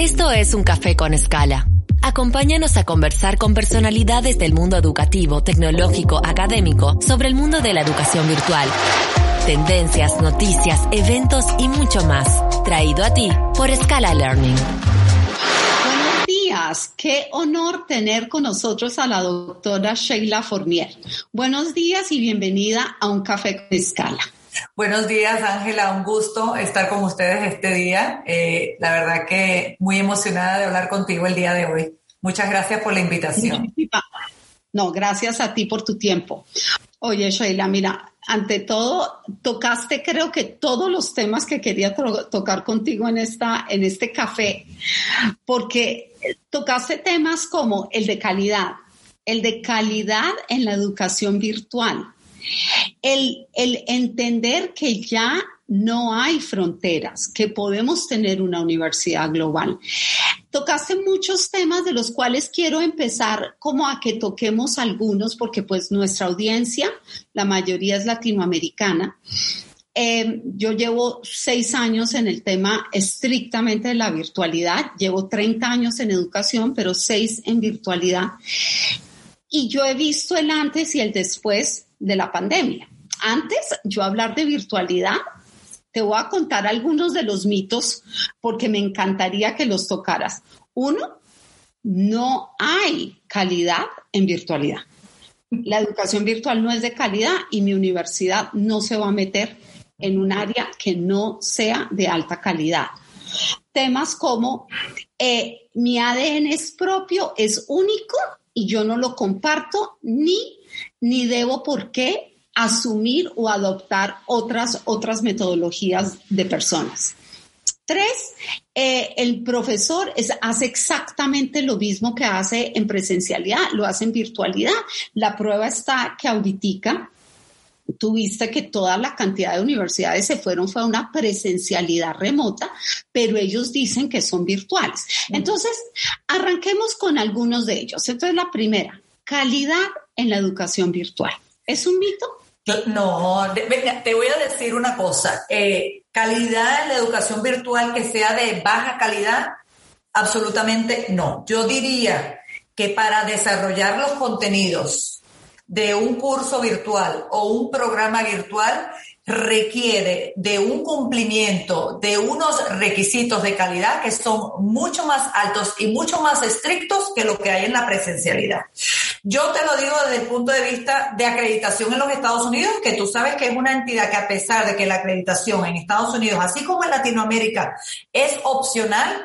Esto es un café con escala. Acompáñanos a conversar con personalidades del mundo educativo, tecnológico, académico sobre el mundo de la educación virtual. Tendencias, noticias, eventos y mucho más. Traído a ti por Scala Learning. Buenos días, qué honor tener con nosotros a la doctora Sheila Formier. Buenos días y bienvenida a un café con escala. Buenos días, Ángela. Un gusto estar con ustedes este día. Eh, la verdad que muy emocionada de hablar contigo el día de hoy. Muchas gracias por la invitación. No, gracias a ti por tu tiempo. Oye, Sheila, mira, ante todo, tocaste creo que todos los temas que quería tocar contigo en, esta, en este café, porque tocaste temas como el de calidad, el de calidad en la educación virtual, el, entender que ya no hay fronteras, que podemos tener una universidad global. Tocaste muchos temas de los cuales quiero empezar como a que toquemos algunos, porque pues nuestra audiencia, la mayoría es latinoamericana. Eh, yo llevo seis años en el tema estrictamente de la virtualidad, llevo 30 años en educación, pero seis en virtualidad. Y yo he visto el antes y el después de la pandemia. Antes, yo hablar de virtualidad, te voy a contar algunos de los mitos porque me encantaría que los tocaras. Uno, no hay calidad en virtualidad. La educación virtual no es de calidad y mi universidad no se va a meter en un área que no sea de alta calidad. Temas como eh, mi ADN es propio, es único y yo no lo comparto ni, ni debo por qué asumir o adoptar otras, otras metodologías de personas. Tres, eh, el profesor es, hace exactamente lo mismo que hace en presencialidad, lo hace en virtualidad. La prueba está que ahorita tuviste que toda la cantidad de universidades se fueron, fue una presencialidad remota, pero ellos dicen que son virtuales. Entonces, arranquemos con algunos de ellos. Entonces, la primera, calidad en la educación virtual. ¿Es un mito? No, te voy a decir una cosa. Eh, calidad en la educación virtual que sea de baja calidad, absolutamente no. Yo diría que para desarrollar los contenidos de un curso virtual o un programa virtual requiere de un cumplimiento de unos requisitos de calidad que son mucho más altos y mucho más estrictos que lo que hay en la presencialidad. Yo te lo digo desde el punto de vista de acreditación en los Estados Unidos, que tú sabes que es una entidad que a pesar de que la acreditación en Estados Unidos, así como en Latinoamérica, es opcional,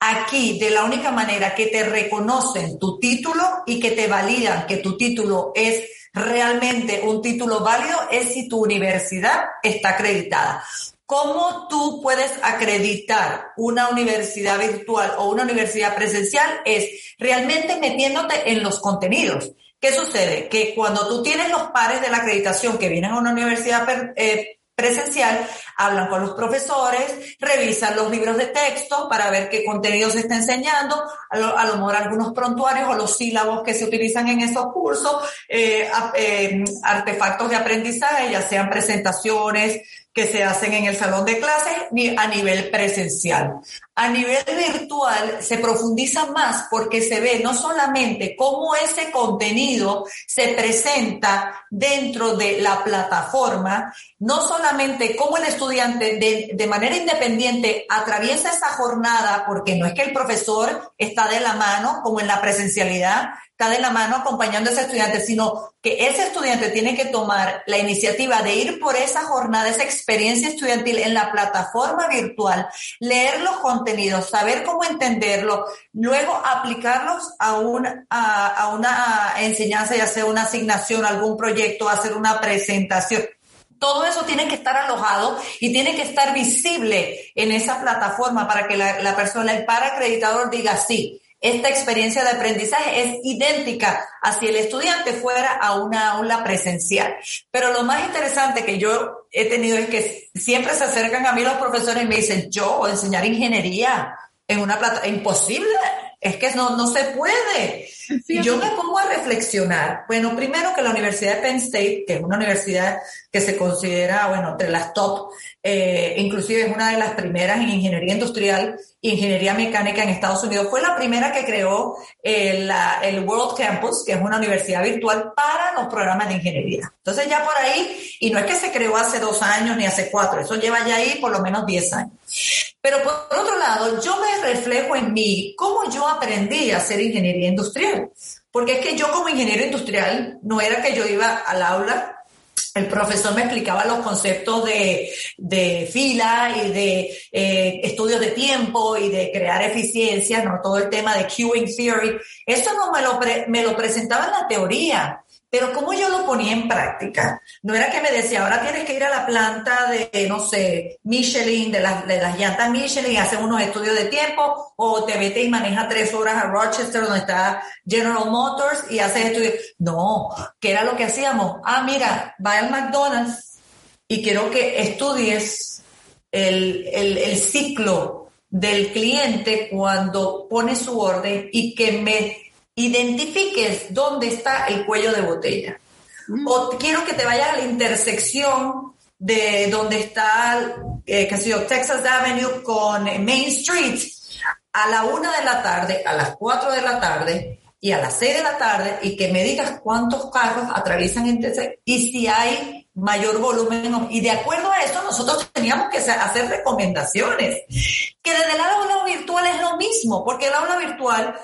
Aquí, de la única manera que te reconocen tu título y que te validan que tu título es realmente un título válido es si tu universidad está acreditada. ¿Cómo tú puedes acreditar una universidad virtual o una universidad presencial? Es realmente metiéndote en los contenidos. ¿Qué sucede? Que cuando tú tienes los pares de la acreditación que vienen a una universidad eh, presencial, hablan con los profesores, revisan los libros de texto para ver qué contenido se está enseñando, a lo, mejor algunos prontuarios o los sílabos que se utilizan en esos cursos, eh, eh, artefactos de aprendizaje, ya sean presentaciones, que se hacen en el salón de clases ni a nivel presencial. A nivel virtual se profundiza más porque se ve no solamente cómo ese contenido se presenta dentro de la plataforma, no solamente cómo el estudiante de, de manera independiente atraviesa esa jornada, porque no es que el profesor está de la mano como en la presencialidad, está de la mano acompañando a ese estudiante, sino que ese estudiante tiene que tomar la iniciativa de ir por esa jornada, esa experiencia estudiantil en la plataforma virtual, leer los contenidos, saber cómo entenderlo, luego aplicarlos a, a, una enseñanza, ya sea una asignación, algún proyecto, hacer una presentación. Todo eso tiene que estar alojado y tiene que estar visible en esa plataforma para que la, la persona, el acreditador diga sí, esta experiencia de aprendizaje es idéntica a si el estudiante fuera a una aula presencial. Pero lo más interesante que yo he tenido es que siempre se acercan a mí los profesores y me dicen, yo enseñar ingeniería en una plata, imposible. Es que no, no se puede. Y yo me pongo a reflexionar. Bueno, primero que la Universidad de Penn State, que es una universidad que se considera, bueno, entre las top, eh, inclusive es una de las primeras en ingeniería industrial e ingeniería mecánica en Estados Unidos, fue la primera que creó el, el World Campus, que es una universidad virtual para los programas de ingeniería. Entonces ya por ahí, y no es que se creó hace dos años ni hace cuatro, eso lleva ya ahí por lo menos diez años. Pero por otro lado, yo me reflejo en mí cómo yo aprendí a hacer ingeniería industrial. Porque es que yo como ingeniero industrial no era que yo iba al aula, el profesor me explicaba los conceptos de, de fila y de eh, estudios de tiempo y de crear eficiencia, no todo el tema de queuing theory. Eso no me lo, me lo presentaba en la teoría. Pero como yo lo ponía en práctica, no era que me decía, ahora tienes que ir a la planta de, no sé, Michelin, de las, de las llantas Michelin, y hacer unos estudios de tiempo, o te vete y maneja tres horas a Rochester, donde está General Motors, y haces estudios. No, ¿qué era lo que hacíamos? Ah, mira, va al McDonald's y quiero que estudies el, el, el ciclo del cliente cuando pone su orden y que me identifiques dónde está el cuello de botella. Mm. O quiero que te vayas a la intersección de donde está, eh, qué sé yo, Texas Avenue con Main Street a la una de la tarde, a las cuatro de la tarde y a las seis de la tarde y que me digas cuántos carros atraviesan entre y si hay mayor volumen. Y de acuerdo a eso, nosotros teníamos que hacer recomendaciones. Que desde el aula virtual es lo mismo, porque el aula virtual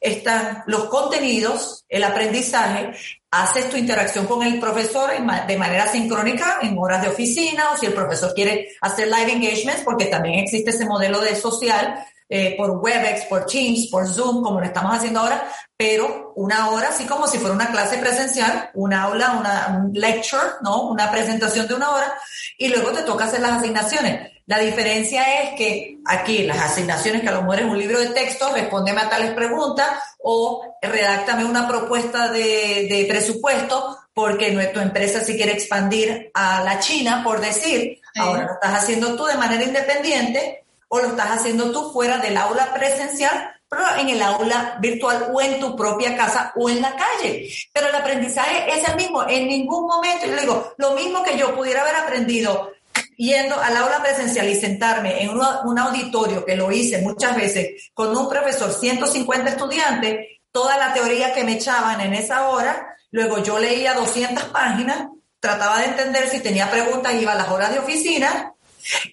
están los contenidos, el aprendizaje, haces tu interacción con el profesor de manera sincrónica en horas de oficina o si el profesor quiere hacer live engagements, porque también existe ese modelo de social eh, por WebEx, por Teams, por Zoom, como lo estamos haciendo ahora, pero una hora, así como si fuera una clase presencial, un aula, una un lecture, ¿no? Una presentación de una hora, y luego te toca hacer las asignaciones. La diferencia es que aquí las asignaciones, que a lo mejor es un libro de texto, respóndeme a tales preguntas o redáctame una propuesta de, presupuesto porque tu empresa si quiere expandir a la China, por decir, ahora lo estás haciendo tú de manera independiente o lo estás haciendo tú fuera del aula presencial, pero en el aula virtual o en tu propia casa o en la calle. Pero el aprendizaje es el mismo. En ningún momento, yo digo, lo mismo que yo pudiera haber aprendido yendo al aula presencial y sentarme en un, auditorio, que lo hice muchas veces, con un profesor, 150 estudiantes, toda la teoría que me echaban en esa hora, luego yo leía 200 páginas, trataba de entender si tenía preguntas, iba a las horas de oficina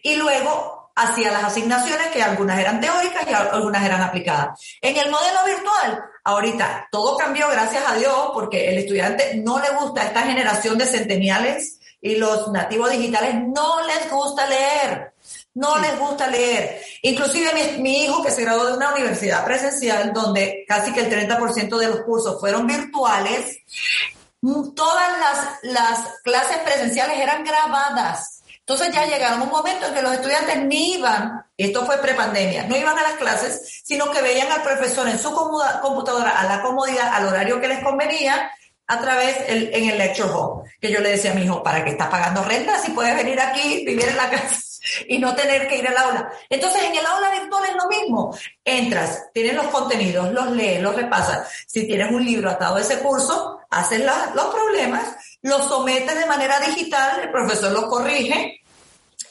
y luego hacía las asignaciones que algunas eran teóricas y algunas eran aplicadas. En el modelo virtual, ahorita todo cambió, gracias a Dios, porque el estudiante no le gusta esta generación de centeniales y los nativos digitales no les gusta leer. No les gusta leer. Inclusive mi, mi, hijo que se graduó de una universidad presencial donde casi que el 30% de los cursos fueron virtuales, todas las, las clases presenciales eran grabadas. Entonces ya llegaron un momento en que los estudiantes ni iban, esto fue prepandemia, no iban a las clases, sino que veían al profesor en su computadora a la comodidad, al horario que les convenía, a través el, en el lecture hall, que yo le decía a mi hijo, ¿para qué estás pagando renta si puedes venir aquí, vivir en la casa y no tener que ir al aula? Entonces, en el aula virtual es lo mismo. Entras, tienes los contenidos, los lees, los repasas. Si tienes un libro atado a ese curso, haces los problemas, los sometes de manera digital, el profesor los corrige,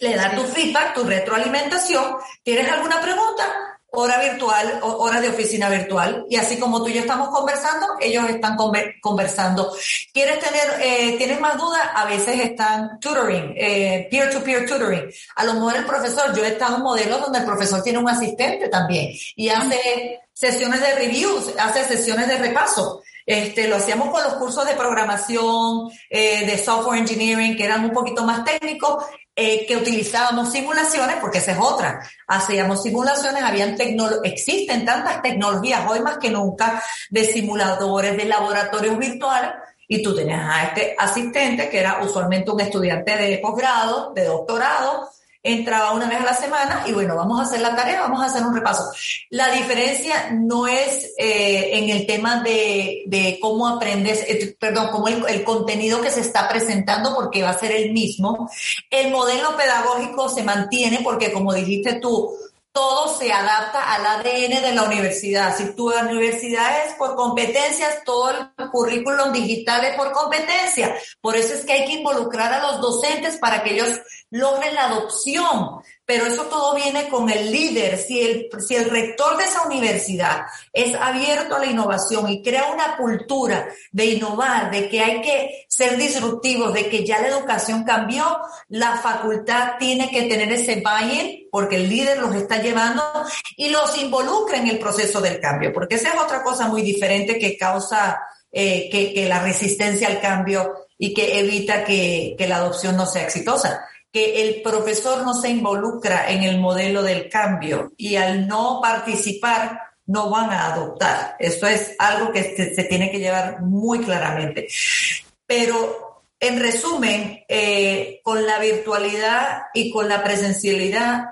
le da tu feedback, tu retroalimentación. ¿Tienes alguna pregunta? Hora virtual, hora de oficina virtual. Y así como tú y yo estamos conversando, ellos están conversando. ¿Quieres tener, eh, tienes más dudas? A veces están tutoring, eh, peer-to-peer tutoring. A lo mejor el profesor, yo he estado en modelos donde el profesor tiene un asistente también y hace sesiones de reviews, hace sesiones de repaso. Este, lo hacíamos con los cursos de programación, eh, de software engineering, que eran un poquito más técnicos, eh, que utilizábamos simulaciones, porque esa es otra. Hacíamos simulaciones, habían existen tantas tecnologías hoy más que nunca de simuladores, de laboratorios virtuales, y tú tenías a este asistente que era usualmente un estudiante de posgrado, de doctorado, entraba una vez a la semana y bueno, vamos a hacer la tarea, vamos a hacer un repaso. La diferencia no es eh, en el tema de, de cómo aprendes, eh, perdón, cómo el, el, contenido que se está presentando porque va a ser el mismo. El modelo pedagógico se mantiene porque como dijiste tú, todo se adapta al ADN de la universidad. Si tu universidad es por competencias, todo el currículum digital es por competencia. Por eso es que hay que involucrar a los docentes para que ellos logren la adopción pero eso todo viene con el líder. Si el, si el rector de esa universidad es abierto a la innovación y crea una cultura de innovar, de que hay que ser disruptivos, de que ya la educación cambió, la facultad tiene que tener ese buy porque el líder los está llevando y los involucra en el proceso del cambio, porque esa es otra cosa muy diferente que causa eh, que, que, la resistencia al cambio y que evita que, que la adopción no sea exitosa que el profesor no se involucra en el modelo del cambio y al no participar no van a adoptar. Esto es algo que se, tiene que llevar muy claramente. Pero en resumen, eh, con la virtualidad y con la presencialidad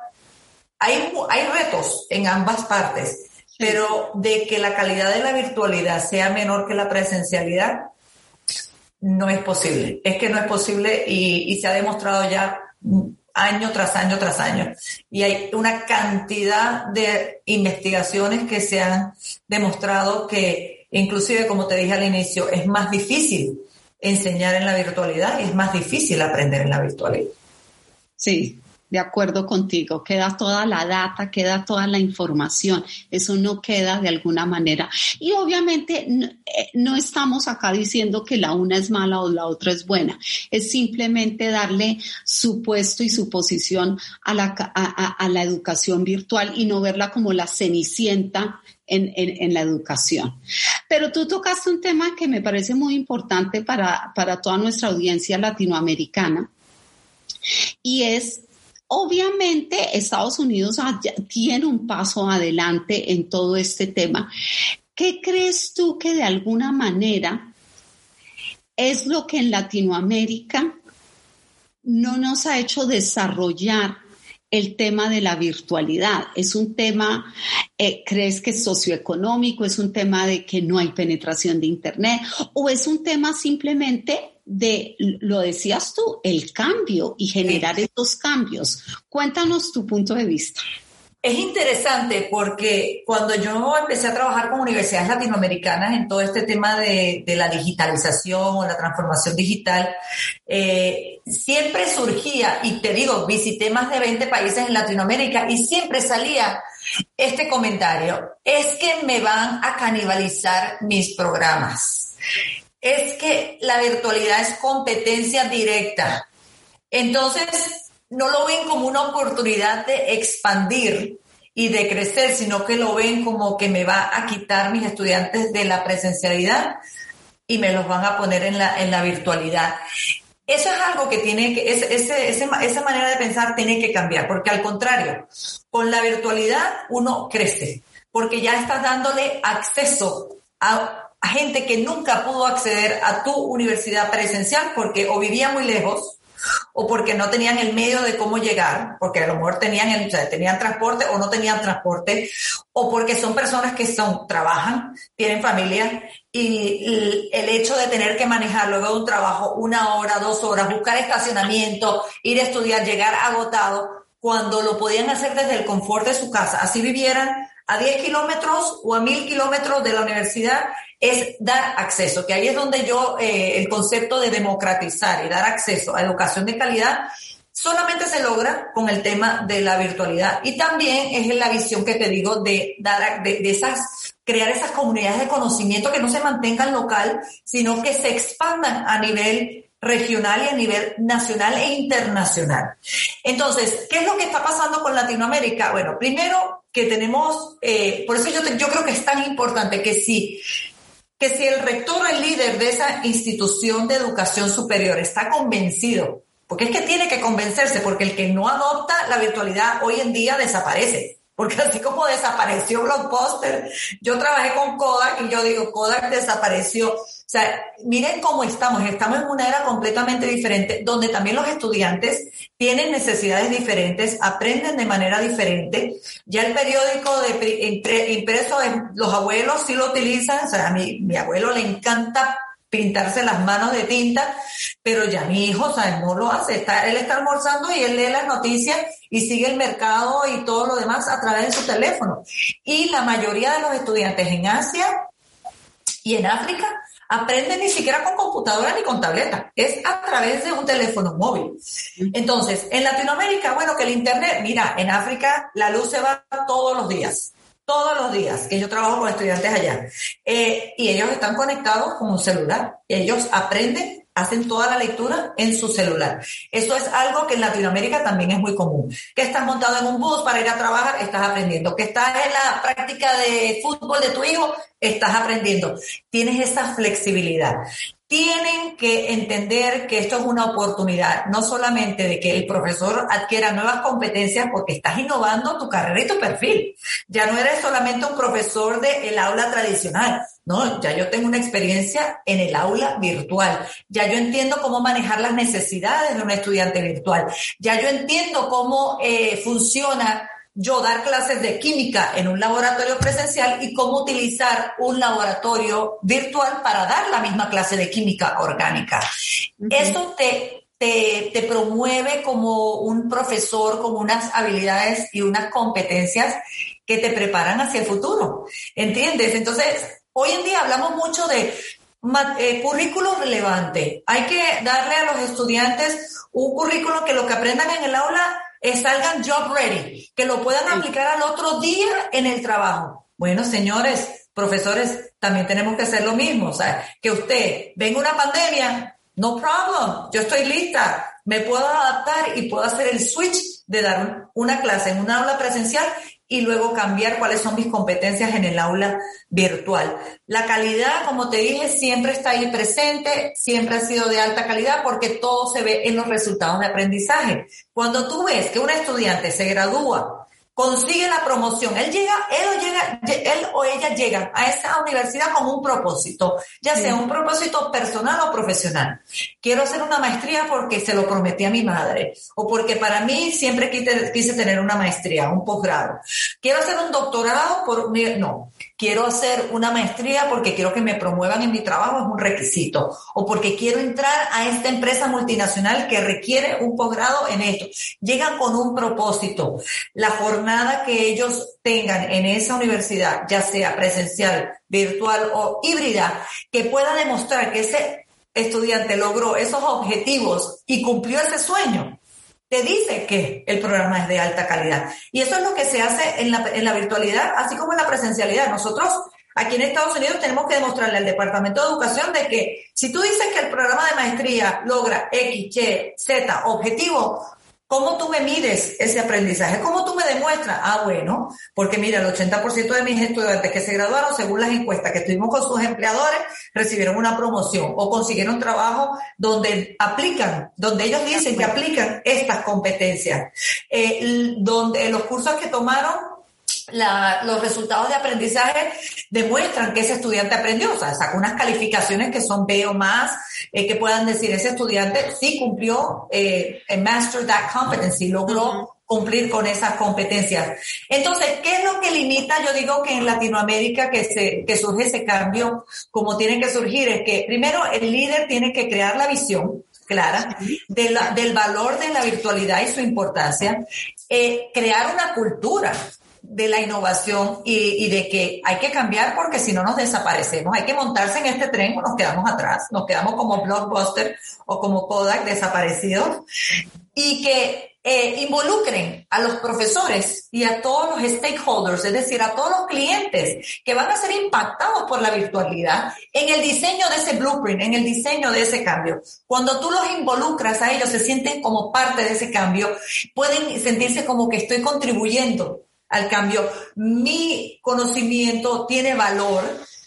hay, hay retos en ambas partes, pero de que la calidad de la virtualidad sea menor que la presencialidad, no es posible. Es que no es posible y, y se ha demostrado ya año tras año tras año. Y hay una cantidad de investigaciones que se han demostrado que, inclusive, como te dije al inicio, es más difícil enseñar en la virtualidad y es más difícil aprender en la virtualidad. Sí, de acuerdo contigo, queda toda la data, queda toda la información, eso no queda de alguna manera. Y obviamente eh, no, estamos acá diciendo que la una es mala o la otra es buena, es simplemente darle su puesto y su posición a la, a, la educación virtual y no verla como la cenicienta en, en, la educación. Pero tú tocaste un tema que me parece muy importante para, para toda nuestra audiencia latinoamericana y es Obviamente Estados Unidos tiene un paso adelante en todo este tema. ¿Qué crees tú que de alguna manera es lo que en Latinoamérica no nos ha hecho desarrollar el tema de la virtualidad? ¿Es un tema, eh, crees que es socioeconómico? ¿Es un tema de que no hay penetración de Internet? ¿O es un tema simplemente de, lo decías tú, el cambio y generar estos cambios. Cuéntanos tu punto de vista. Es interesante porque cuando yo empecé a trabajar con universidades latinoamericanas en todo este tema de, la digitalización o la transformación digital, eh, siempre surgía, y te digo, visité más de 20 países en Latinoamérica y siempre salía este comentario, es que me van a canibalizar mis programas es que la virtualidad es competencia directa. Entonces, no lo ven como una oportunidad de expandir y de crecer, sino que lo ven como que me va a quitar mis estudiantes de la presencialidad y me los van a poner en la, en la virtualidad. Eso es algo que tiene que, esa manera de pensar tiene que cambiar, porque al contrario, con la virtualidad uno crece, porque ya estás dándole acceso a a gente que nunca pudo acceder a tu universidad presencial porque o vivía muy lejos o porque no tenían el medio de cómo llegar, porque a lo mejor tenían, el, tenían transporte o no tenían transporte, o porque son personas que son, trabajan, tienen familia y el hecho de tener que manejar luego un trabajo una hora, dos horas, buscar estacionamiento, ir a estudiar, llegar agotado, cuando lo podían hacer desde el confort de su casa, así vivieran a 10 kilómetros o a 1000 kilómetros de la universidad es dar acceso, que ahí es donde yo, eh, el concepto de democratizar y dar acceso a educación de calidad solamente se logra con el tema de la virtualidad y también es la visión que te digo de dar de, esas crear esas comunidades de conocimiento que no se mantengan local sino que se expandan a nivel regional y a nivel nacional e internacional. Entonces, ¿qué es lo que está pasando con Latinoamérica? Bueno, primero que tenemos, eh, por eso yo, yo creo que es tan importante que si que si el rector el líder de esa institución de educación superior está convencido, porque es que tiene que convencerse, porque el que no adopta la virtualidad hoy en día desaparece. Porque así como desapareció Blockbuster, yo trabajé con Kodak y yo digo, Kodak desapareció. O sea, miren cómo estamos. Estamos en una era completamente diferente, donde también los estudiantes tienen necesidades diferentes, aprenden de manera diferente. Ya el periódico de impreso, los abuelos sí lo utilizan. O sea, a mi, mi abuelo le encanta pintarse las manos de tinta, pero ya mi hijo, ¿sabes? No lo hace. Está, él está almorzando y él lee las noticias y sigue el mercado y todo lo demás a través de su teléfono. Y la mayoría de los estudiantes en Asia y en África aprenden ni siquiera con computadora ni con tableta, es a través de un teléfono móvil. Entonces, en Latinoamérica, bueno, que el Internet, mira, en África la luz se va todos los días todos los días, que yo trabajo con estudiantes allá, eh, y ellos están conectados con un celular. Ellos aprenden, hacen toda la lectura en su celular. Eso es algo que en Latinoamérica también es muy común. Que estás montado en un bus para ir a trabajar, estás aprendiendo. Que estás en la práctica de fútbol de tu hijo, estás aprendiendo. Tienes esa flexibilidad tienen que entender que esto es una oportunidad, no solamente de que el profesor adquiera nuevas competencias porque estás innovando tu carrera y tu perfil. Ya no eres solamente un profesor del aula tradicional, no, ya yo tengo una experiencia en el aula virtual. Ya yo entiendo cómo manejar las necesidades de un estudiante virtual. Ya yo entiendo cómo eh, funciona yo dar clases de química en un laboratorio presencial y cómo utilizar un laboratorio virtual para dar la misma clase de química orgánica. Eso te, te, te, promueve como un profesor con unas habilidades y unas competencias que te preparan hacia el futuro. ¿Entiendes? Entonces, hoy en día hablamos mucho de eh, currículo relevante. Hay que darle a los estudiantes un currículo que lo que aprendan en el aula salgan job ready, que lo puedan aplicar al otro día en el trabajo. Bueno, señores, profesores, también tenemos que hacer lo mismo. O sea, que usted venga una pandemia, no problem, yo estoy lista, me puedo adaptar y puedo hacer el switch de dar una clase en un aula presencial y luego cambiar cuáles son mis competencias en el aula virtual. La calidad, como te dije, siempre está ahí presente, siempre ha sido de alta calidad porque todo se ve en los resultados de aprendizaje. Cuando tú ves que un estudiante se gradúa consigue la promoción. Él llega, él o, llega, él o ella llegan a esa universidad con un propósito, ya sea un propósito personal o profesional. Quiero hacer una maestría porque se lo prometí a mi madre o porque para mí siempre quise, quise tener una maestría, un posgrado. Quiero hacer un doctorado por, no, quiero hacer una maestría porque quiero que me promuevan en mi trabajo, es un requisito, o porque quiero entrar a esta empresa multinacional que requiere un posgrado en esto. Llegan con un propósito. La jornada que ellos tengan en esa universidad, ya sea presencial, virtual o híbrida, que pueda demostrar que ese estudiante logró esos objetivos y cumplió ese sueño, te dice que el programa es de alta calidad. Y eso es lo que se hace en la, en la virtualidad, así como en la presencialidad. Nosotros aquí en Estados Unidos tenemos que demostrarle al Departamento de Educación de que si tú dices que el programa de maestría logra X, Y, Z objetivo, ¿Cómo tú me mides ese aprendizaje? ¿Cómo tú me demuestras? Ah, bueno, porque mira, el 80% de mis estudiantes que se graduaron, según las encuestas que tuvimos con sus empleadores, recibieron una promoción o consiguieron trabajo donde aplican, donde ellos dicen que aplican estas competencias. Eh, donde los cursos que tomaron los resultados de aprendizaje demuestran que ese estudiante aprendió, o sea, sacó unas calificaciones que son B o más, eh, que puedan decir, ese estudiante sí cumplió, eh, master that competency, logró cumplir con esas competencias. Entonces, ¿qué es lo que limita? Yo digo que en Latinoamérica que, se, que surge ese cambio, como tiene que surgir, es que primero el líder tiene que crear la visión, clara de la, del valor de la virtualidad y su importancia, eh, crear una cultura de la innovación y, de que hay que cambiar porque si no nos desaparecemos. Hay que montarse en este tren o nos quedamos atrás, nos quedamos como Blockbuster o como Kodak desaparecidos y que eh, involucren a los profesores y a todos los stakeholders, es decir, a todos los clientes que van a ser impactados por la virtualidad en el diseño de ese blueprint, en el diseño de ese cambio. Cuando tú los involucras a ellos, se sienten como parte de ese cambio, pueden sentirse como que estoy contribuyendo al cambio. Mi conocimiento tiene valor,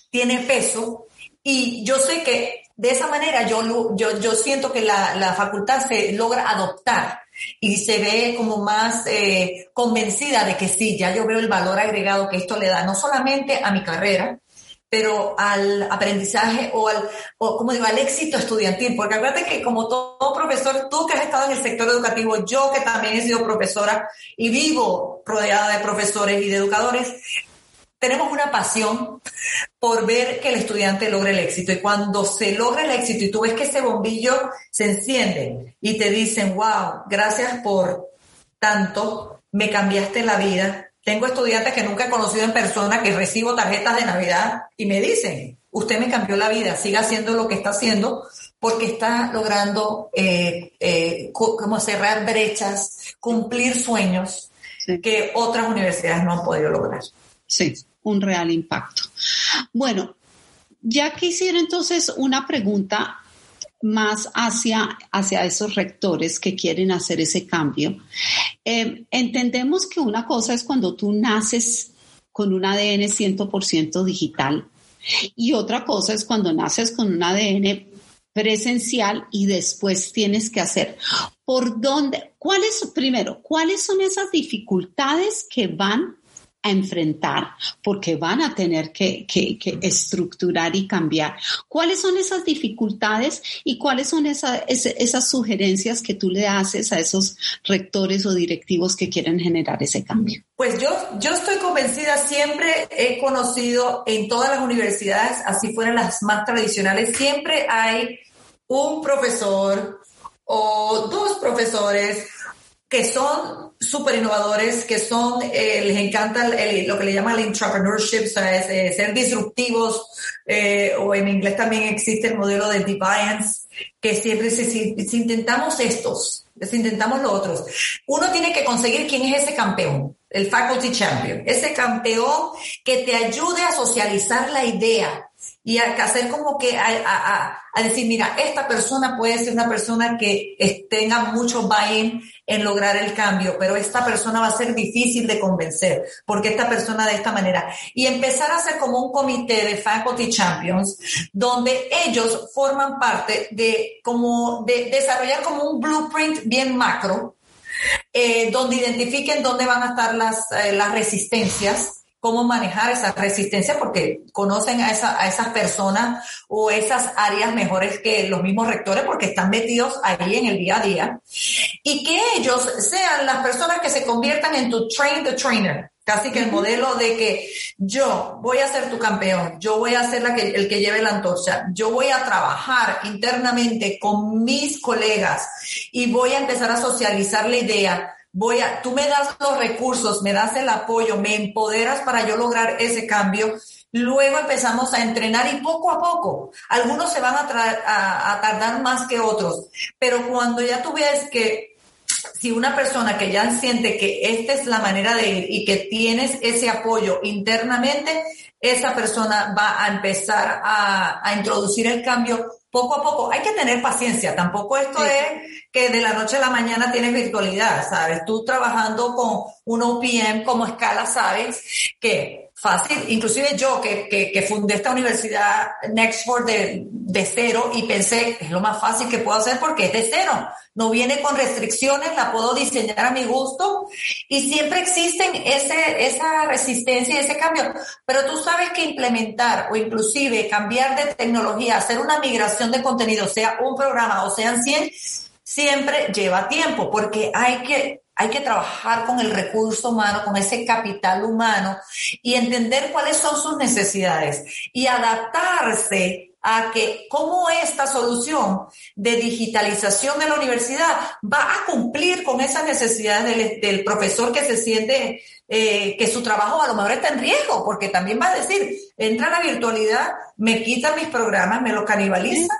tiene peso y yo sé que de esa manera yo, yo, yo siento que la, la facultad se logra adoptar y se ve como más eh, convencida de que sí, ya yo veo el valor agregado que esto le da, no solamente a mi carrera, pero al aprendizaje o al, o como digo, al éxito estudiantil, porque acuérdate que como todo profesor, tú que has estado en el sector educativo, yo que también he sido profesora y vivo rodeada de profesores y de educadores, tenemos una pasión por ver que el estudiante logre el éxito. Y cuando se logra el éxito y tú ves que ese bombillo se enciende y te dicen, wow, gracias por tanto, me cambiaste la vida. Tengo estudiantes que nunca he conocido en persona, que recibo tarjetas de Navidad y me dicen, usted me cambió la vida, siga haciendo lo que está haciendo porque está logrando eh, eh, como cerrar brechas, cumplir sueños que otras universidades no han podido lograr. Sí, un real impacto. Bueno, ya quisiera entonces una pregunta más hacia, hacia esos rectores que quieren hacer ese cambio. Eh, entendemos que una cosa es cuando tú naces con un ADN 100% digital y otra cosa es cuando naces con un ADN presencial y después tienes que hacer por dónde, cuáles, primero, cuáles son esas dificultades que van a enfrentar porque van a tener que, estructurar y cambiar. ¿Cuáles son esas dificultades y cuáles son esas sugerencias que tú le haces a esos rectores o directivos que quieren generar ese cambio? Pues yo, yo estoy convencida, siempre he conocido en todas las universidades, así fueran las más tradicionales, siempre hay un profesor o dos profesores que son súper innovadores, que son, eh, les encanta lo que le llaman el entrepreneurship, o sea, es, eh, ser disruptivos, eh, o en inglés también existe el modelo de defiance, que siempre si, si, intentamos estos, si intentamos los otros, uno tiene que conseguir quién es ese campeón, el faculty champion, ese campeón que te ayude a socializar la idea, y hacer como que a, decir, mira, esta persona puede ser una persona que tenga mucho buy-in en lograr el cambio, pero esta persona va a ser difícil de convencer, porque esta persona de esta manera. Y empezar a hacer como un comité de faculty champions, donde ellos forman parte de como de desarrollar como un blueprint bien macro, eh, donde identifiquen dónde van a estar las, eh, las resistencias, cómo manejar esa resistencia porque conocen a, a esas personas o esas áreas mejores que los mismos rectores porque están metidos ahí en el día a día y que ellos sean las personas que se conviertan en tu train the trainer. Casi que el modelo de que yo voy a ser tu campeón, yo voy a ser la que, el que lleve la antorcha, yo voy a trabajar internamente con mis colegas y voy a empezar a socializar la idea voy a, tú me das los recursos, me das el apoyo, me empoderas para yo lograr ese cambio. Luego empezamos a entrenar y poco a poco, algunos se van a, a, tardar más que otros, pero cuando ya tú ves que si una persona que ya siente que esta es la manera de ir y que tienes ese apoyo internamente, esa persona va a empezar a, a introducir el cambio poco a poco. Hay que tener paciencia, tampoco esto es que de la noche a la mañana tienes virtualidad, ¿sabes? Tú trabajando con un OPM como escala, sabes que fácil, inclusive yo que, que, fundé esta universidad Nextford de, de cero y pensé, es lo más fácil que puedo hacer porque es de cero, no viene con restricciones, la puedo diseñar a mi gusto y siempre existen ese, esa resistencia y ese cambio, pero tú sabes que implementar o inclusive cambiar de tecnología, hacer una migración de contenido, sea un programa o sean 100, siempre lleva tiempo porque hay que hay que trabajar con el recurso humano, con ese capital humano y entender cuáles son sus necesidades y adaptarse a que cómo esta solución de digitalización de la universidad va a cumplir con esas necesidades del, profesor que se siente eh, que su trabajo a lo mejor está en riesgo, porque también va a decir, entra la virtualidad, me quita mis programas, me lo canibaliza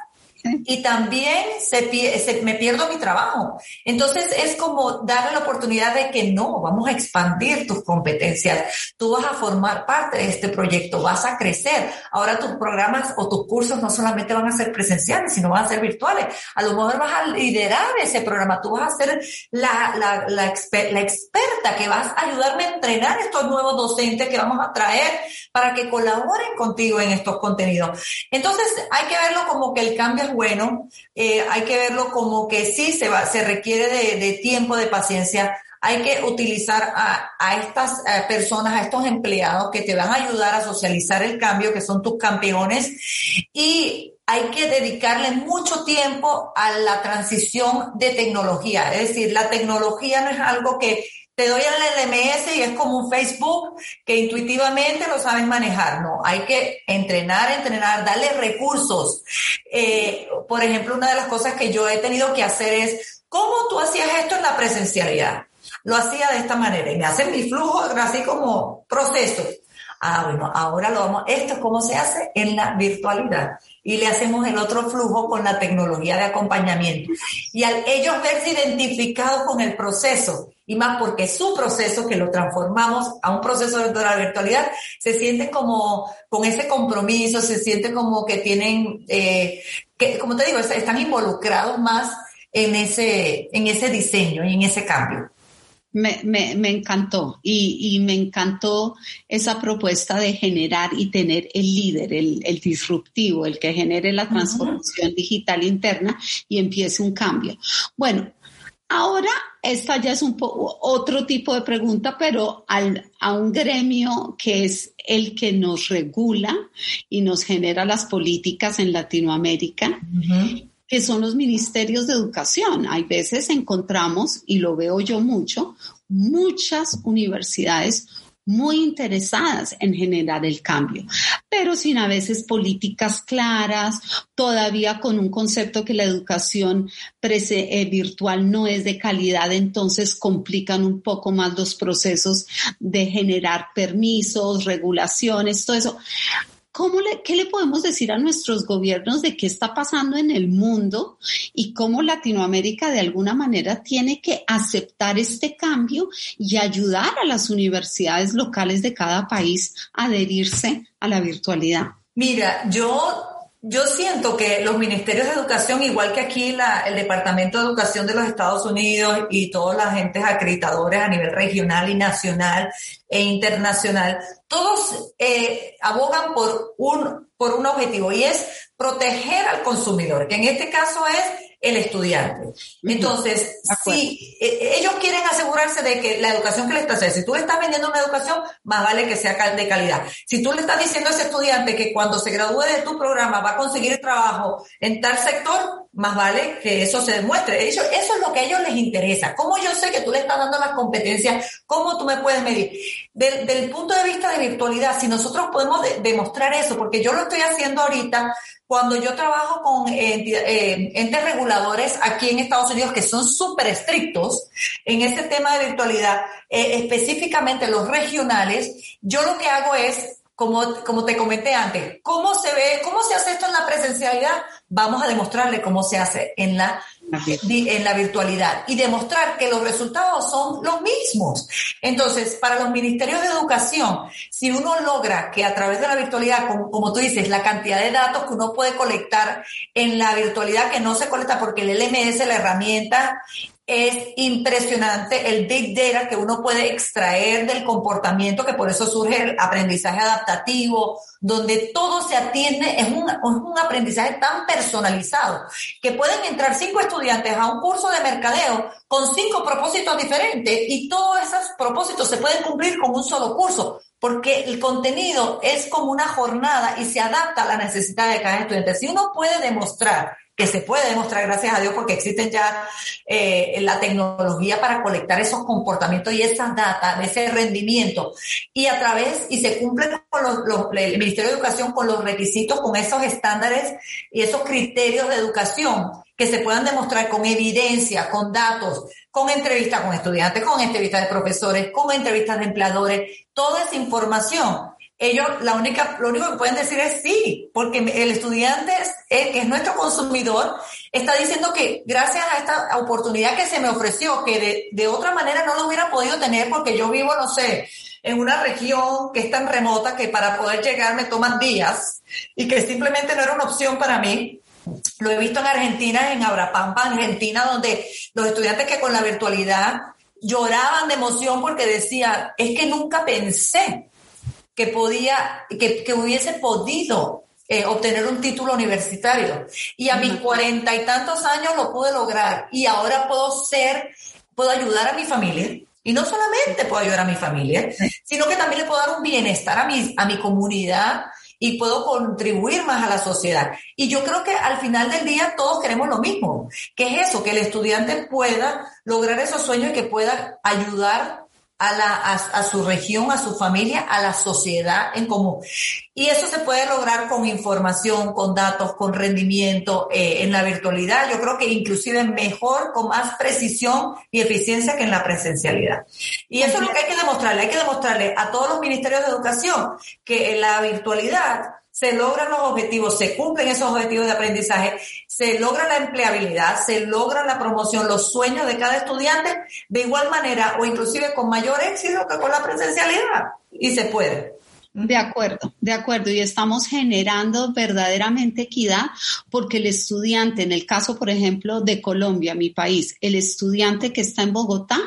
y también se, me pierdo mi trabajo. Entonces es como darle la oportunidad de que no, vamos a expandir tus competencias. Tú vas a formar parte de este proyecto, vas a crecer. Ahora tus programas o tus cursos no solamente van a ser presenciales, sino van a ser virtuales. A lo mejor vas a liderar ese programa, tú vas a ser la, la, la, la experta que vas a ayudarme a entrenar estos nuevos docentes que vamos a traer para que colaboren contigo en estos contenidos. Entonces hay que verlo como que el cambio es bueno, eh, hay que verlo como que sí se, va, se requiere de, tiempo, de paciencia. Hay que utilizar a, estas eh, personas, a estos empleados que te van a ayudar a socializar el cambio, que son tus campeones, y hay que dedicarle mucho tiempo a la transición de tecnología. Es decir, la tecnología no es algo que te doy el LMS y es como un Facebook que intuitivamente lo sabes manejar. No, hay que entrenar, entrenar, darle recursos. Eh, por ejemplo, una de las cosas que yo he tenido que hacer es, ¿cómo tú hacías esto en la presencialidad? Lo hacía de esta manera y me hacen mi flujo así como proceso. Ah, bueno, ahora lo vamos, esto es cómo se hace en la virtualidad y le hacemos el otro flujo con la tecnología de acompañamiento. Y al ellos verse identificados con el proceso, y más porque su proceso, que lo transformamos a un proceso de la virtualidad, se sienten como con ese compromiso, se sienten como que tienen, eh, que, como te digo, están involucrados más en ese, en ese diseño y en ese cambio. Me, me, me, encantó y, y, me encantó esa propuesta de generar y tener el líder, el, el disruptivo, el que genere la transformación uh -huh. digital interna y empiece un cambio. Bueno, ahora esta ya es un otro tipo de pregunta, pero al, a un gremio que es el que nos regula y nos genera las políticas en Latinoamérica. Uh -huh que son los ministerios de educación. Hay veces encontramos, y lo veo yo mucho, muchas universidades muy interesadas en generar el cambio, pero sin a veces políticas claras, todavía con un concepto que la educación eh, virtual no es de calidad, entonces complican un poco más los procesos de generar permisos, regulaciones, todo eso. ¿Cómo le, ¿Qué le podemos decir a nuestros gobiernos de qué está pasando en el mundo y cómo Latinoamérica de alguna manera tiene que aceptar este cambio y ayudar a las universidades locales de cada país a adherirse a la virtualidad? Mira, yo yo siento que los ministerios de educación, igual que aquí la, el Departamento de Educación de los Estados Unidos y todos los agentes acreditadores a nivel regional y nacional e internacional, todos eh, abogan por un, por un objetivo y es proteger al consumidor, que en este caso es el estudiante. Entonces, si eh, ellos quieren asegurarse de que la educación que le estás haciendo, si tú le estás vendiendo una educación, más vale que sea de calidad. Si tú le estás diciendo a ese estudiante que cuando se gradúe de tu programa va a conseguir trabajo en tal sector, más vale que eso se demuestre. Eso, eso es lo que a ellos les interesa. ¿Cómo yo sé que tú le estás dando las competencias? ¿Cómo tú me puedes medir? Del, del punto de vista de virtualidad, si nosotros podemos de, demostrar eso, porque yo lo estoy haciendo ahorita cuando yo trabajo con eh, entes reguladores aquí en Estados Unidos que son súper estrictos en este tema de virtualidad, eh, específicamente los regionales, yo lo que hago es, como, como te comenté antes, ¿cómo se ve, cómo se hace esto en la presencialidad? Vamos a demostrarle cómo se hace en la en la virtualidad y demostrar que los resultados son los mismos. Entonces, para los ministerios de educación, si uno logra que a través de la virtualidad, como, tú dices, la cantidad de datos que uno puede colectar en la virtualidad que no se colecta porque el LMS, la herramienta, es impresionante el big data que uno puede extraer del comportamiento, que por eso surge el aprendizaje adaptativo, donde todo se atiende, es un, es un aprendizaje tan personalizado que pueden entrar cinco estudiantes a un curso de mercadeo con cinco propósitos diferentes y todos esos propósitos se pueden cumplir con un solo curso porque el contenido es como una jornada y se adapta a la necesidad de cada estudiante. Si uno puede demostrar que se puede demostrar, gracias a Dios, porque existen ya eh, la tecnología para colectar esos comportamientos y esas datas, ese rendimiento. Y a través, y se cumple con los, los, el Ministerio de Educación con los requisitos, con esos estándares y esos criterios de educación que se puedan demostrar con evidencia, con datos, con entrevistas con estudiantes, con entrevistas de profesores, con entrevistas de empleadores, toda esa información ellos la única, lo único que pueden decir es sí, porque el estudiante, es, que es nuestro consumidor, está diciendo que gracias a esta oportunidad que se me ofreció, que de, de otra manera no lo hubiera podido tener porque yo vivo, no sé, en una región que es tan remota que para poder llegar me toman días y que simplemente no era una opción para mí. Lo he visto en Argentina, en Abrapampa, Argentina, donde los estudiantes que con la virtualidad lloraban de emoción porque decían, es que nunca pensé que podía, que, que hubiese podido eh, obtener un título universitario. Y a mis cuarenta y tantos años lo pude lograr. Y ahora puedo ser, puedo ayudar a mi familia. Y no solamente puedo ayudar a mi familia, sino que también le puedo dar un bienestar a mi, a mi comunidad y puedo contribuir más a la sociedad. Y yo creo que al final del día todos queremos lo mismo, que es eso, que el estudiante pueda lograr esos sueños y que pueda ayudar a, la, a, su región, a su familia, a la sociedad en común. Y eso se puede lograr con información, con datos, con rendimiento eh, en la virtualidad. Yo creo que inclusive mejor, con más precisión y eficiencia que en la presencialidad. Y eso es lo que hay que demostrarle. Hay que demostrarle a todos los ministerios de educación que en la virtualidad se logran los objetivos, se cumplen esos objetivos de aprendizaje, se logra la empleabilidad, se logra la promoción, los sueños de cada estudiante de igual manera o inclusive con mayor éxito que con la presencialidad. Y se puede. De acuerdo, de acuerdo. Y estamos generando verdaderamente equidad porque el estudiante, en el caso, por ejemplo, de Colombia, mi país, el estudiante que está en Bogotá,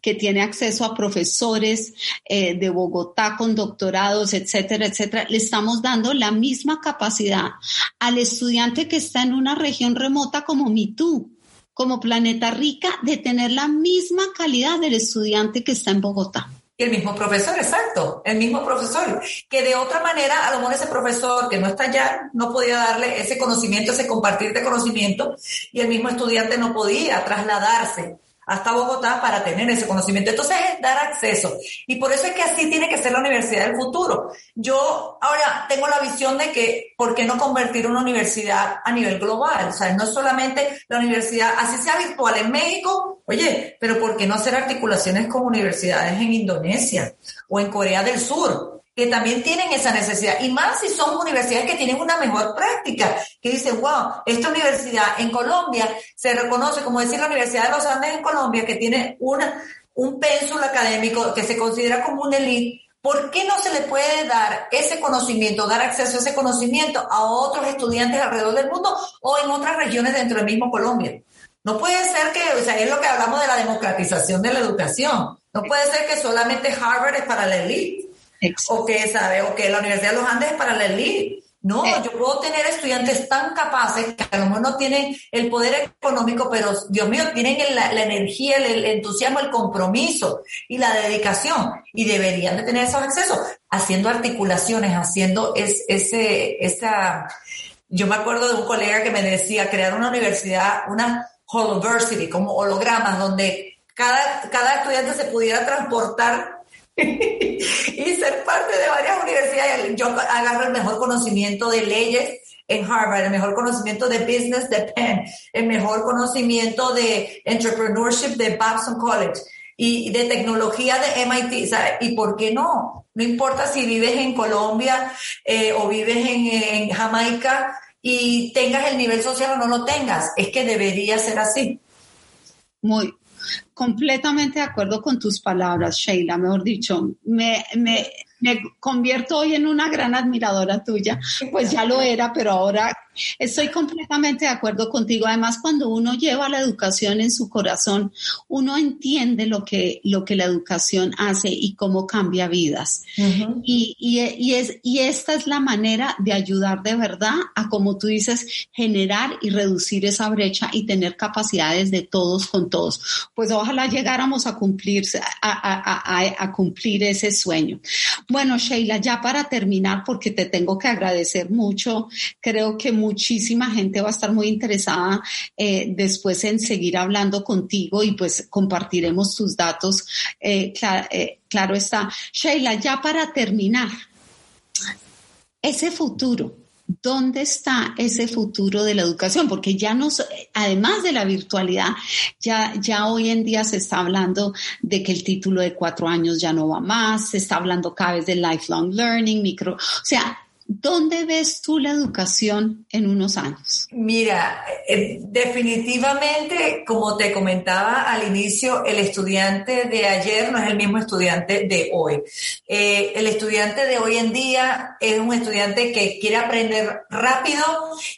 que tiene acceso a profesores eh, de Bogotá con doctorados, etcétera, etcétera, le estamos dando la misma capacidad al estudiante que está en una región remota como tú, como Planeta Rica, de tener la misma calidad del estudiante que está en Bogotá. Y el mismo profesor, exacto, el mismo profesor, que de otra manera, a lo mejor ese profesor que no está allá, no podía darle ese conocimiento, ese compartir de conocimiento, y el mismo estudiante no podía trasladarse hasta Bogotá para tener ese conocimiento. Entonces es dar acceso. Y por eso es que así tiene que ser la universidad del futuro. Yo ahora tengo la visión de que, ¿por qué no convertir una universidad a nivel global? O sea, no solamente la universidad, así sea virtual en México, oye, pero ¿por qué no hacer articulaciones con universidades en Indonesia o en Corea del Sur? Que también tienen esa necesidad, y más si son universidades que tienen una mejor práctica, que dicen, wow, esta universidad en Colombia se reconoce, como decir la Universidad de los Andes en Colombia, que tiene una, un pénsul académico que se considera como un elite, ¿por qué no se le puede dar ese conocimiento, dar acceso a ese conocimiento a otros estudiantes alrededor del mundo o en otras regiones dentro del mismo Colombia? No puede ser que, o sea, es lo que hablamos de la democratización de la educación. No puede ser que solamente Harvard es para la elite o que, ¿sabe? O que la Universidad de los Andes es para la elite. No, eh. yo puedo tener estudiantes tan capaces que a lo mejor no tienen el poder económico, pero Dios mío, tienen la, energía, el, entusiasmo, el compromiso y la dedicación y deberían de tener esos accesos, haciendo articulaciones, haciendo es, ese, esa, yo me acuerdo de un colega que me decía crear una universidad, una holoversity, como hologramas, donde cada, cada estudiante se pudiera transportar y ser parte de varias universidades. Yo agarro el mejor conocimiento de leyes en Harvard, el mejor conocimiento de business de Penn, el mejor conocimiento de entrepreneurship de Babson College y de tecnología de MIT. ¿Y por qué no? No importa si vives en Colombia eh, o vives en, en Jamaica y tengas el nivel social o no lo tengas. Es que debería ser así. Muy, completamente de acuerdo con tus palabras, Sheila, mejor dicho, me, me, me convierto hoy en una gran admiradora tuya, pues ya lo era, pero ahora estoy completamente de acuerdo contigo. Además, cuando uno lleva la educación en su corazón, uno entiende lo que, lo que la educación hace y cómo cambia vidas. y, y, es, y esta es la manera de ayudar de verdad a, como tú dices, generar y reducir esa brecha y tener capacidades de todos con todos. Pues ojalá llegáramos a cumplir, a, a, a cumplir ese sueño. Bueno, Sheila, ya para terminar, porque te tengo que agradecer mucho, creo que muchísima gente va a estar muy interesada eh, después en seguir hablando contigo y pues compartiremos tus datos. Eh, eh, claro está. Sheila, ya para terminar, ese futuro, ¿Dónde está ese futuro de la educación? Porque ya nos, además de la virtualidad, ya, ya hoy en día se está hablando de que el título de cuatro años ya no va más, se está hablando cada vez de lifelong learning, micro, o sea, ¿Dónde ves tú la educación en unos años? Mira, eh, definitivamente, como te comentaba al inicio, el estudiante de ayer no es el mismo estudiante de hoy. Eh, el estudiante de hoy en día es un estudiante que quiere aprender rápido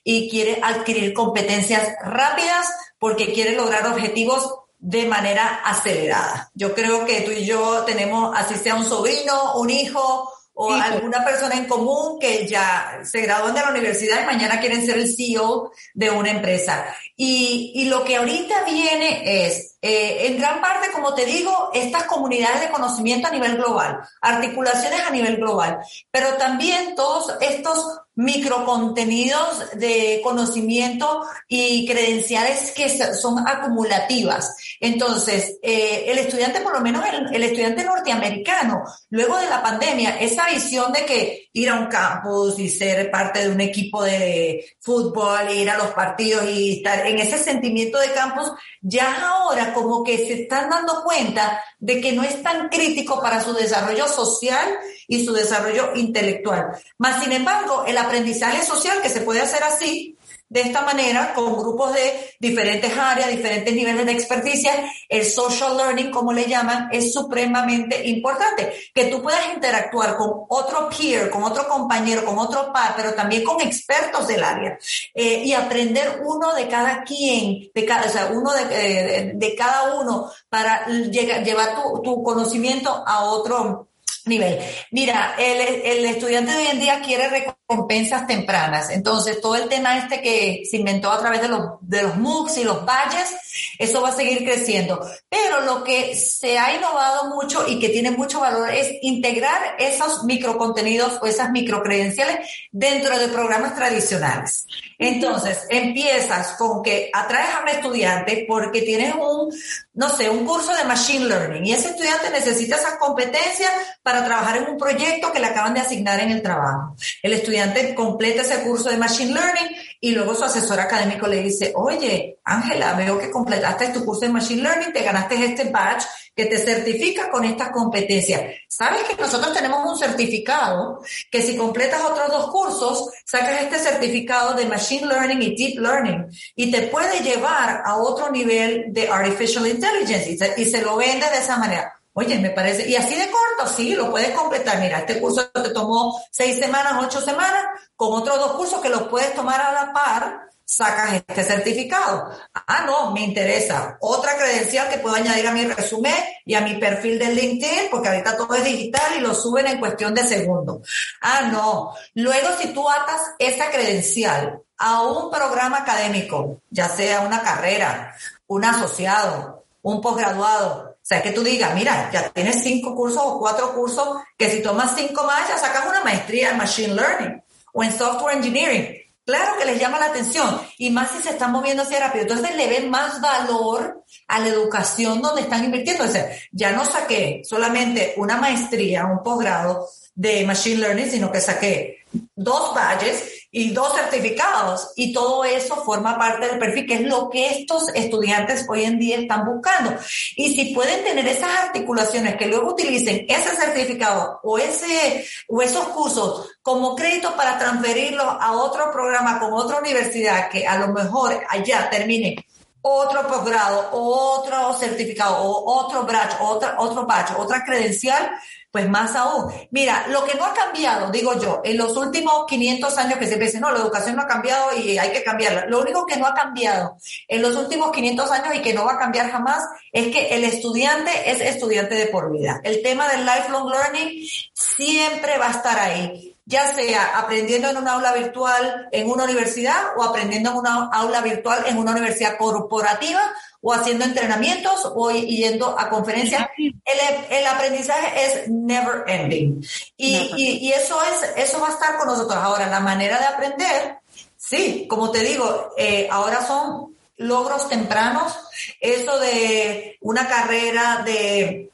y quiere adquirir competencias rápidas porque quiere lograr objetivos de manera acelerada. Yo creo que tú y yo tenemos, así sea un sobrino, un hijo, o alguna persona en común que ya se gradúan de la universidad y mañana quieren ser el CEO de una empresa. Y, y lo que ahorita viene es, eh, en gran parte, como te digo, estas comunidades de conocimiento a nivel global, articulaciones a nivel global, pero también todos estos microcontenidos de conocimiento y credenciales que son acumulativas. Entonces, eh, el estudiante, por lo menos el, estudiante norteamericano, luego de la pandemia, esa visión de que ir a un campus y ser parte de un equipo de fútbol, ir a los partidos y estar en ese sentimiento de campus, ya ahora como que se están dando cuenta de que no es tan crítico para su desarrollo social y su desarrollo intelectual. Más sin embargo, el aprendizaje social que se puede hacer así, de esta manera, con grupos de diferentes áreas, diferentes niveles de experticia, el social learning, como le llaman, es supremamente importante. Que tú puedas interactuar con otro peer, con otro compañero, con otro par, pero también con expertos del área eh, y aprender uno de cada quien, de cada, uno de, de, cada uno para llevar tu, conocimiento a otro nivel. Mira, el, el, estudiante de hoy en día quiere recompensas tempranas. Entonces, todo el tema este que se inventó a través de los, de los MOOCs y los badges, eso va a seguir creciendo. Pero lo que se ha innovado mucho y que tiene mucho valor es integrar esos microcontenidos o esas microcredenciales dentro de programas tradicionales. Entonces, empiezas con que atraes a un estudiante porque tienes un, no sé, un curso de Machine Learning y ese estudiante necesita esas competencias para trabajar en un proyecto que le acaban de asignar en el trabajo. El estudiante completa ese curso de Machine Learning y luego su asesor académico le dice, oye, Ángela, veo que completaste tu curso de Machine Learning, te ganaste este badge que te certifica con estas competencias. Sabes que nosotros tenemos un certificado que si completas otros dos cursos, sacas este certificado de Machine Learning y Deep Learning y te puede llevar a otro nivel de Artificial Intelligence y se, y se lo vendes de esa manera. Oye, me parece, y así de corto, sí, lo puedes completar. Mira, este curso te tomó seis semanas, ocho semanas, con otros dos cursos que los puedes tomar a la par, sacas este certificado. Ah, no, me interesa. Otra credencial que puedo añadir a mi resumen y a mi perfil de LinkedIn, porque ahorita todo es digital y lo suben en cuestión de segundos. Ah, no. Luego, si tú atas esa credencial a un programa académico, ya sea una carrera, un asociado, un posgraduado, sea, que tú digas, mira, ya tienes cinco cursos o cuatro cursos, que si tomas cinco más, ya sacas una maestría en Machine Learning o en Software Engineering. Claro que les llama la atención y más si se están moviendo así rápido. Entonces le ven más valor a la educación donde están invirtiendo. O sea, ya no saqué solamente una maestría, un posgrado de Machine Learning, sino que saqué dos badges y dos certificados y todo eso forma parte del perfil, que es lo que estos estudiantes hoy en día están buscando. Y si pueden tener esas articulaciones que luego utilicen ese certificado o, ese, o esos cursos como crédito para transferirlos a otro programa con otra universidad que a lo mejor allá termine otro posgrado, otro certificado, o otro batch, otra, otro batch, otra credencial, pues más aún. Mira, lo que no ha cambiado, digo yo, en los últimos 500 años que se dice, no, la educación no ha cambiado y hay que cambiarla. Lo único que no ha cambiado en los últimos 500 años y que no va a cambiar jamás es que el estudiante es estudiante de por vida. El tema del lifelong learning siempre va a estar ahí ya sea aprendiendo en una aula virtual en una universidad o aprendiendo en una aula virtual en una universidad corporativa o haciendo entrenamientos o yendo a conferencias. El, aprendizaje es never ending. Y, eso, es, eso va a estar con nosotros. Ahora, la manera de aprender, sí, como te digo, eh, ahora son logros tempranos. Eso de una carrera de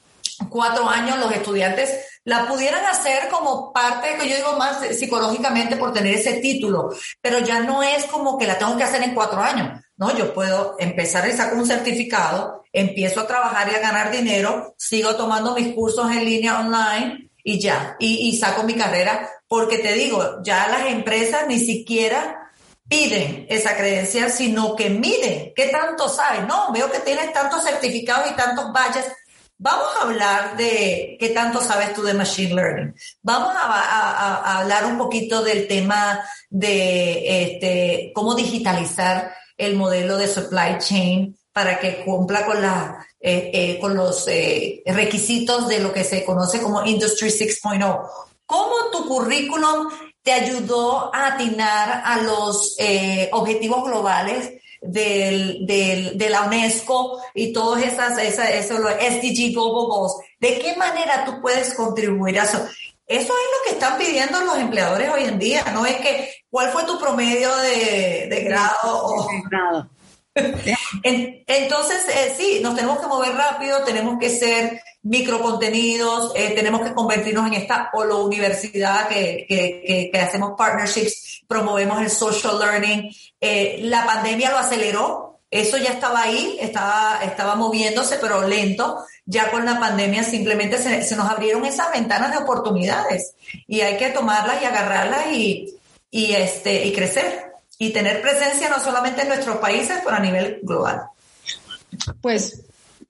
cuatro años, los estudiantes la pudieran hacer como parte, que yo digo más psicológicamente por tener ese título, pero ya no es como que la tengo que hacer en cuatro años. No, yo puedo empezar y sacar un certificado, empiezo a trabajar y a ganar dinero, sigo tomando mis cursos en línea online y ya, y, y saco mi carrera, porque te digo, ya las empresas ni siquiera piden esa credencial, sino que miden qué tanto sabes. No, veo que tienes tantos certificados y tantos badges Vamos a hablar de qué tanto sabes tú de Machine Learning. Vamos a, hablar un poquito del tema de este, cómo digitalizar el modelo de supply chain para que cumpla con, la, eh, eh, con los eh, requisitos de lo que se conoce como Industry 6.0. ¿Cómo tu currículum te ayudó a atinar a los objetivos globales del, del, de la UNESCO y todas esas, esas eso, los SDG Global Goals, ¿de qué manera tú puedes contribuir a eso? Eso es lo que están pidiendo los empleadores hoy en día, no es que cuál fue tu promedio de, grado o... grado. Entonces, eh, sí, nos tenemos que mover rápido, tenemos que ser microcontenidos, eh, tenemos que convertirnos en esta holo universidad que, que, que, hacemos partnerships, promovemos el social learning. Eh, la pandemia lo aceleró, eso ya estaba ahí, estaba, estaba moviéndose, pero lento. Ya con la pandemia simplemente se, se nos abrieron esas ventanas de oportunidades y hay que tomarlas y agarrarlas y, y, este, y crecer y tener presencia no solamente en nuestros países, pero a nivel global. Pues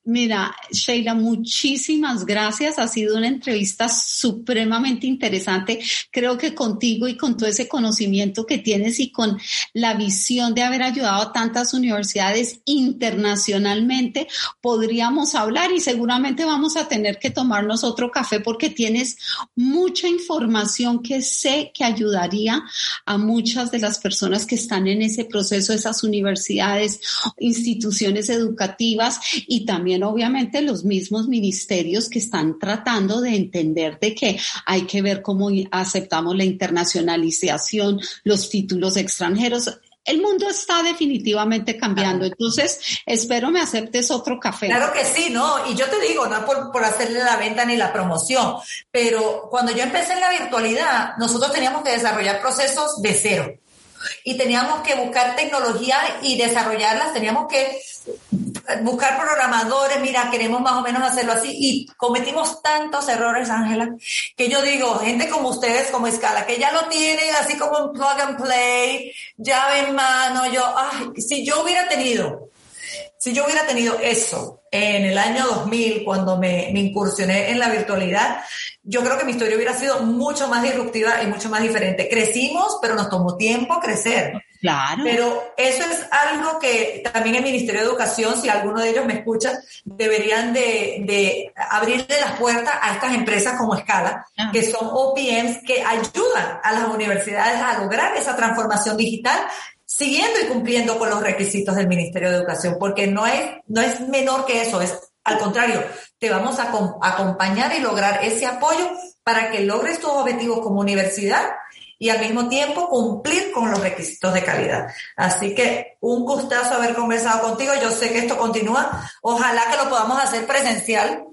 Mira, Sheila, muchísimas gracias. Ha sido una entrevista supremamente interesante. Creo que contigo y con todo ese conocimiento que tienes y con la visión de haber ayudado a tantas universidades internacionalmente, podríamos hablar y seguramente vamos a tener que tomarnos otro café porque tienes mucha información que sé que ayudaría a muchas de las personas que están en ese proceso, esas universidades, instituciones educativas y también obviamente los mismos ministerios que están tratando de entender de que hay que ver cómo aceptamos la internacionalización, los títulos extranjeros. El mundo está definitivamente cambiando, entonces espero me aceptes otro café. Claro que sí, ¿no? Y yo te digo, no por, por hacerle la venta ni la promoción, pero cuando yo empecé en la virtualidad, nosotros teníamos que desarrollar procesos de cero y teníamos que buscar tecnología y desarrollarlas, teníamos que buscar programadores, mira, queremos más o menos hacerlo así. Y cometimos tantos errores, Ángela, que yo digo, gente como ustedes, como Escala, que ya lo tienen así como un plug and play, llave en mano, yo, ay, si yo hubiera tenido, si yo hubiera tenido eso en el año 2000, cuando me, me incursioné en la virtualidad, yo creo que mi historia hubiera sido mucho más disruptiva y mucho más diferente. Crecimos, pero nos tomó tiempo crecer. Claro. Pero eso es algo que también el Ministerio de Educación, si alguno de ellos me escucha, deberían de, de abrirle las puertas a estas empresas como Escala, ah. que son OPMs que ayudan a las universidades a lograr esa transformación digital siguiendo y cumpliendo con los requisitos del Ministerio de Educación, porque no es, no es menor que eso, es al contrario, te vamos a acompañar y lograr ese apoyo para que logres tus objetivos como universidad y al mismo tiempo cumplir con los requisitos de calidad. Así que un gustazo haber conversado contigo. Yo sé que esto continúa. Ojalá que lo podamos hacer presencial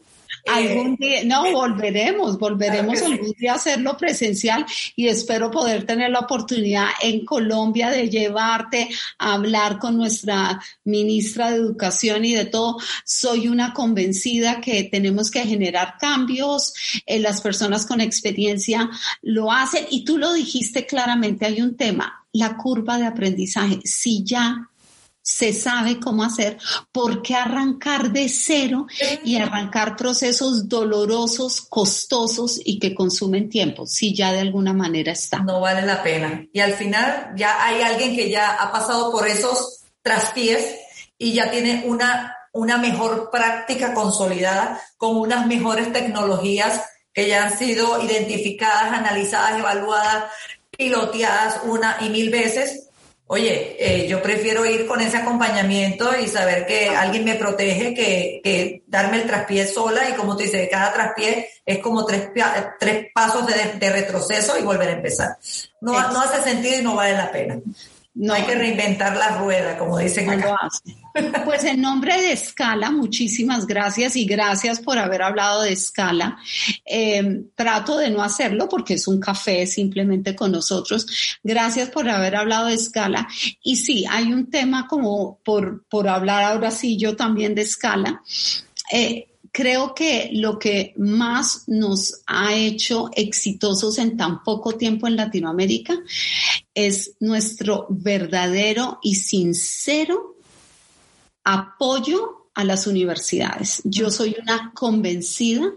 Algún día, no, volveremos, volveremos algún día a hacerlo presencial y espero poder tener la oportunidad en Colombia de llevarte a hablar con nuestra ministra de Educación y de todo. Soy una convencida que tenemos que generar cambios, eh, las personas con experiencia lo hacen y tú lo dijiste claramente, hay un tema, la curva de aprendizaje. Si ya se sabe cómo hacer, ¿por qué arrancar de cero y arrancar procesos dolorosos, costosos y que consumen tiempo, si ya de alguna manera está? No vale la pena. Y al final ya hay alguien que ya ha pasado por esos traspiés y ya tiene una, una mejor práctica consolidada con unas mejores tecnologías que ya han sido identificadas, analizadas, evaluadas, piloteadas una y mil veces oye, eh, yo prefiero ir con ese acompañamiento y saber que alguien me protege que, que darme el traspié sola y como tú dices, cada traspié es como tres, tres pasos de, de retroceso y volver a empezar. No, no hace sentido y no vale la pena. No hay que reinventar la rueda, como dicen acá. Pues en nombre de Escala, muchísimas gracias y gracias por haber hablado de Escala. Eh, trato de no hacerlo porque es un café simplemente con nosotros. Gracias por haber hablado de Escala. Y sí, hay un tema como por, por hablar ahora sí yo también de Escala. Eh, creo que lo que más nos ha hecho exitosos en tan poco tiempo en Latinoamérica es nuestro verdadero y sincero apoyo a las universidades. Yo soy una convencida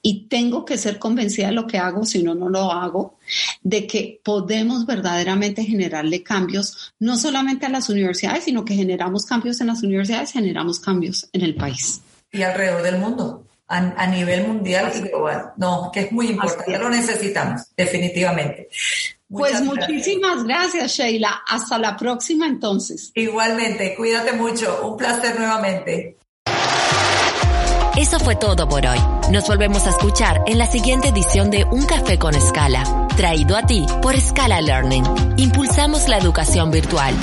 y tengo que ser convencida de lo que hago, si no, no lo hago, de que podemos verdaderamente generarle cambios, no solamente a las universidades, sino que generamos cambios en las universidades, generamos cambios en el país y alrededor del mundo, a, nivel mundial y global. No, que es muy importante, lo necesitamos, definitivamente. pues muchísimas gracias, Sheila. Hasta la próxima entonces. Igualmente, cuídate mucho. Un placer nuevamente. Eso fue todo por hoy. Nos volvemos a escuchar en la siguiente edición de Un Café con Escala, traído a ti por Scala Learning. Impulsamos la educación virtual.